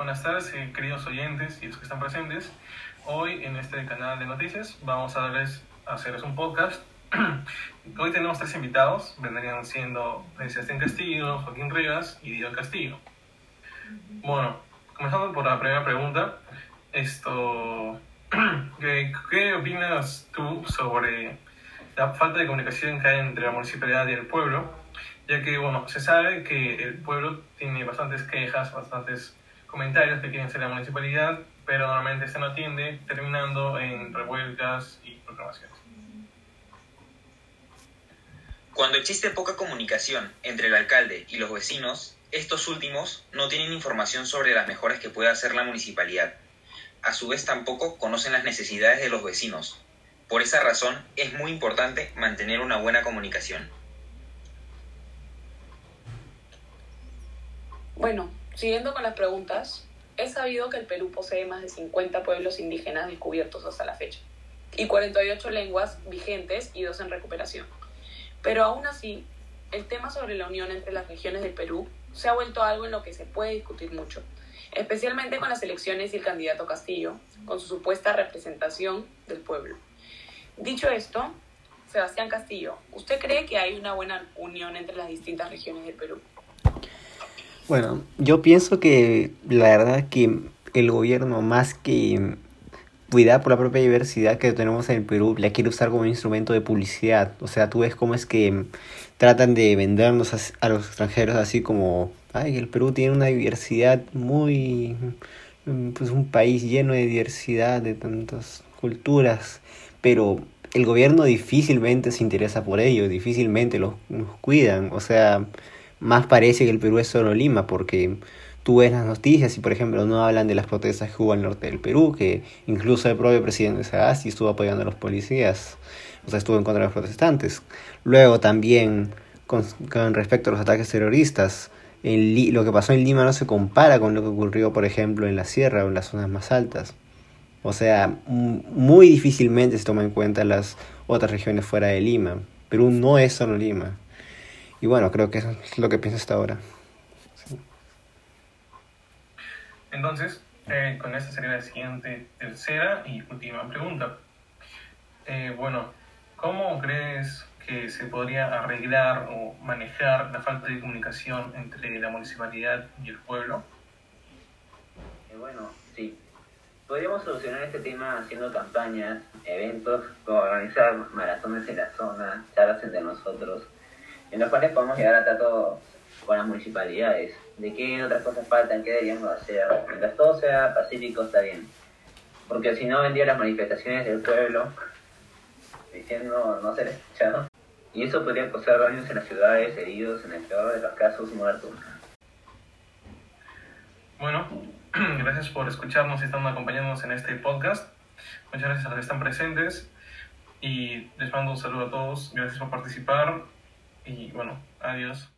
Buenas tardes, eh, queridos oyentes y los que están presentes. Hoy en este canal de noticias vamos a darles a hacerles un podcast. Hoy tenemos tres invitados, vendrían siendo Sebastián Castillo, Joaquín Rivas y Diego Castillo. Bueno, comenzando por la primera pregunta, esto, ¿qué, qué opinas tú sobre la falta de comunicación que hay entre la municipalidad y el pueblo? Ya que, bueno, se sabe que el pueblo tiene bastantes quejas, bastantes comentarios que quieren ser la municipalidad, pero normalmente se no atiende, terminando en revueltas y proclamaciones. Cuando existe poca comunicación entre el alcalde y los vecinos, estos últimos no tienen información sobre las mejoras que puede hacer la municipalidad. A su vez tampoco conocen las necesidades de los vecinos. Por esa razón es muy importante mantener una buena comunicación. Bueno, Siguiendo con las preguntas, es sabido que el Perú posee más de 50 pueblos indígenas descubiertos hasta la fecha y 48 lenguas vigentes y dos en recuperación. Pero aún así, el tema sobre la unión entre las regiones del Perú se ha vuelto algo en lo que se puede discutir mucho, especialmente con las elecciones y el candidato Castillo, con su supuesta representación del pueblo. Dicho esto, Sebastián Castillo, ¿usted cree que hay una buena unión entre las distintas regiones del Perú? Bueno, yo pienso que la verdad que el gobierno más que cuidar por la propia diversidad que tenemos en el Perú, la quiere usar como instrumento de publicidad. O sea, tú ves cómo es que tratan de vendernos a, los extranjeros así como, ay, el Perú tiene una diversidad muy, pues un país lleno de diversidad, de tantas culturas, pero el gobierno difícilmente se interesa por ello, difícilmente los cuidan. O sea, más parece que el Perú es solo Lima, porque tú ves las noticias y, por ejemplo, no hablan de las protestas que hubo al norte del Perú, que incluso el propio presidente Sagasti estuvo apoyando a los policías, o sea, estuvo en contra de los protestantes. Luego también, con, respecto a los ataques terroristas, en lo que pasó en Lima no se compara con lo que ocurrió, por ejemplo, en la sierra o en las zonas más altas. O sea, muy difícilmente se toman en cuenta las otras regiones fuera de Lima. Perú no es solo Lima. Y bueno, creo que eso es lo que pienso hasta ahora. Entonces, eh, con esta sería la siguiente, tercera y última pregunta. Eh, bueno, ¿cómo crees que se podría arreglar o manejar la falta de comunicación entre la municipalidad y el pueblo? Eh, bueno, sí. Podríamos solucionar este tema haciendo campañas, eventos, organizar maratones en la zona, charlas entre nosotros, en los cuales podemos llegar a trato con las municipalidades de qué otras cosas faltan, qué deberíamos hacer. Mientras todo sea pacífico está bien. Porque si no vendría las manifestaciones del pueblo diciendo no ser escuchado. Y eso podría causar daños en las ciudades, heridos, en el peor de los casos, muertos. Bueno, gracias por escucharnos y estar acompañándonos en este podcast. Muchas gracias a los que están presentes y les mando un saludo a todos. Gracias por participar y bueno, adiós.